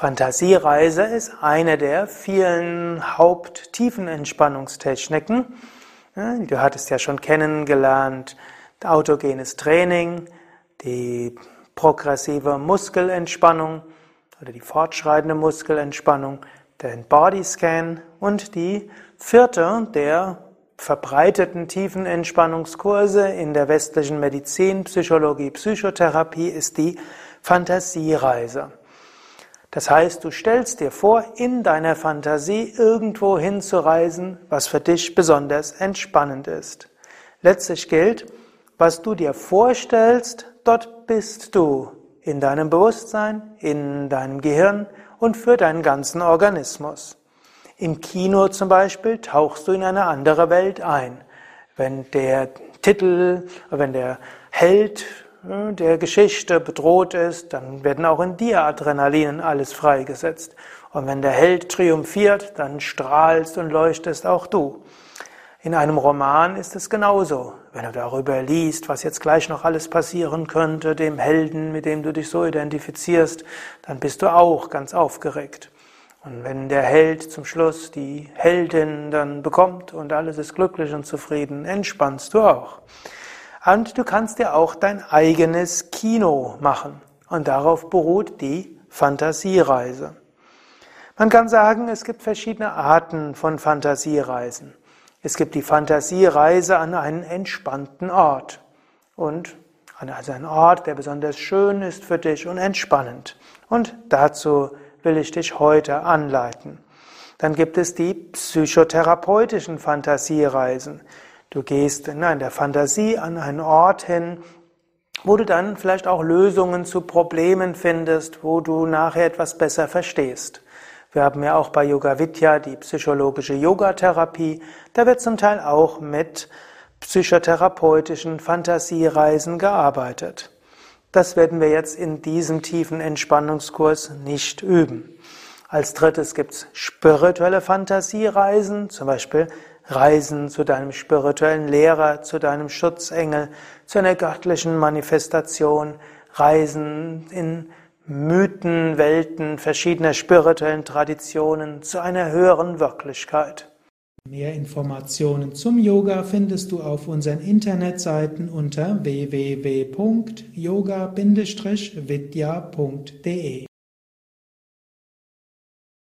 Fantasiereise ist eine der vielen Haupttiefenentspannungstechniken. Du hattest ja schon kennengelernt, autogenes Training, die progressive Muskelentspannung oder die fortschreitende Muskelentspannung, den Bodyscan und die vierte der verbreiteten Tiefenentspannungskurse in der westlichen Medizin, Psychologie, Psychotherapie ist die Fantasiereise. Das heißt, du stellst dir vor, in deiner Fantasie irgendwo hinzureisen, was für dich besonders entspannend ist. Letztlich gilt, was du dir vorstellst, dort bist du in deinem Bewusstsein, in deinem Gehirn und für deinen ganzen Organismus. Im Kino zum Beispiel tauchst du in eine andere Welt ein. Wenn der Titel, wenn der Held der Geschichte bedroht ist, dann werden auch in dir Adrenalin alles freigesetzt. Und wenn der Held triumphiert, dann strahlst und leuchtest auch du. In einem Roman ist es genauso. Wenn du darüber liest, was jetzt gleich noch alles passieren könnte, dem Helden, mit dem du dich so identifizierst, dann bist du auch ganz aufgeregt. Und wenn der Held zum Schluss die Heldin dann bekommt und alles ist glücklich und zufrieden, entspannst du auch. Und du kannst dir auch dein eigenes Kino machen. Und darauf beruht die Fantasiereise. Man kann sagen, es gibt verschiedene Arten von Fantasiereisen. Es gibt die Fantasiereise an einen entspannten Ort. Und also ein Ort, der besonders schön ist für dich und entspannend. Und dazu will ich dich heute anleiten. Dann gibt es die psychotherapeutischen Fantasiereisen. Du gehst in der Fantasie an einen Ort hin, wo du dann vielleicht auch Lösungen zu Problemen findest, wo du nachher etwas besser verstehst. Wir haben ja auch bei Yoga Vidya die psychologische Yogatherapie. Da wird zum Teil auch mit psychotherapeutischen Fantasiereisen gearbeitet. Das werden wir jetzt in diesem tiefen Entspannungskurs nicht üben. Als drittes gibt's spirituelle Fantasiereisen, zum Beispiel Reisen zu deinem spirituellen Lehrer, zu deinem Schutzengel, zu einer göttlichen Manifestation, Reisen in Mythen, Welten verschiedener spirituellen Traditionen zu einer höheren Wirklichkeit. Mehr Informationen zum Yoga findest du auf unseren Internetseiten unter www.yoga-vidya.de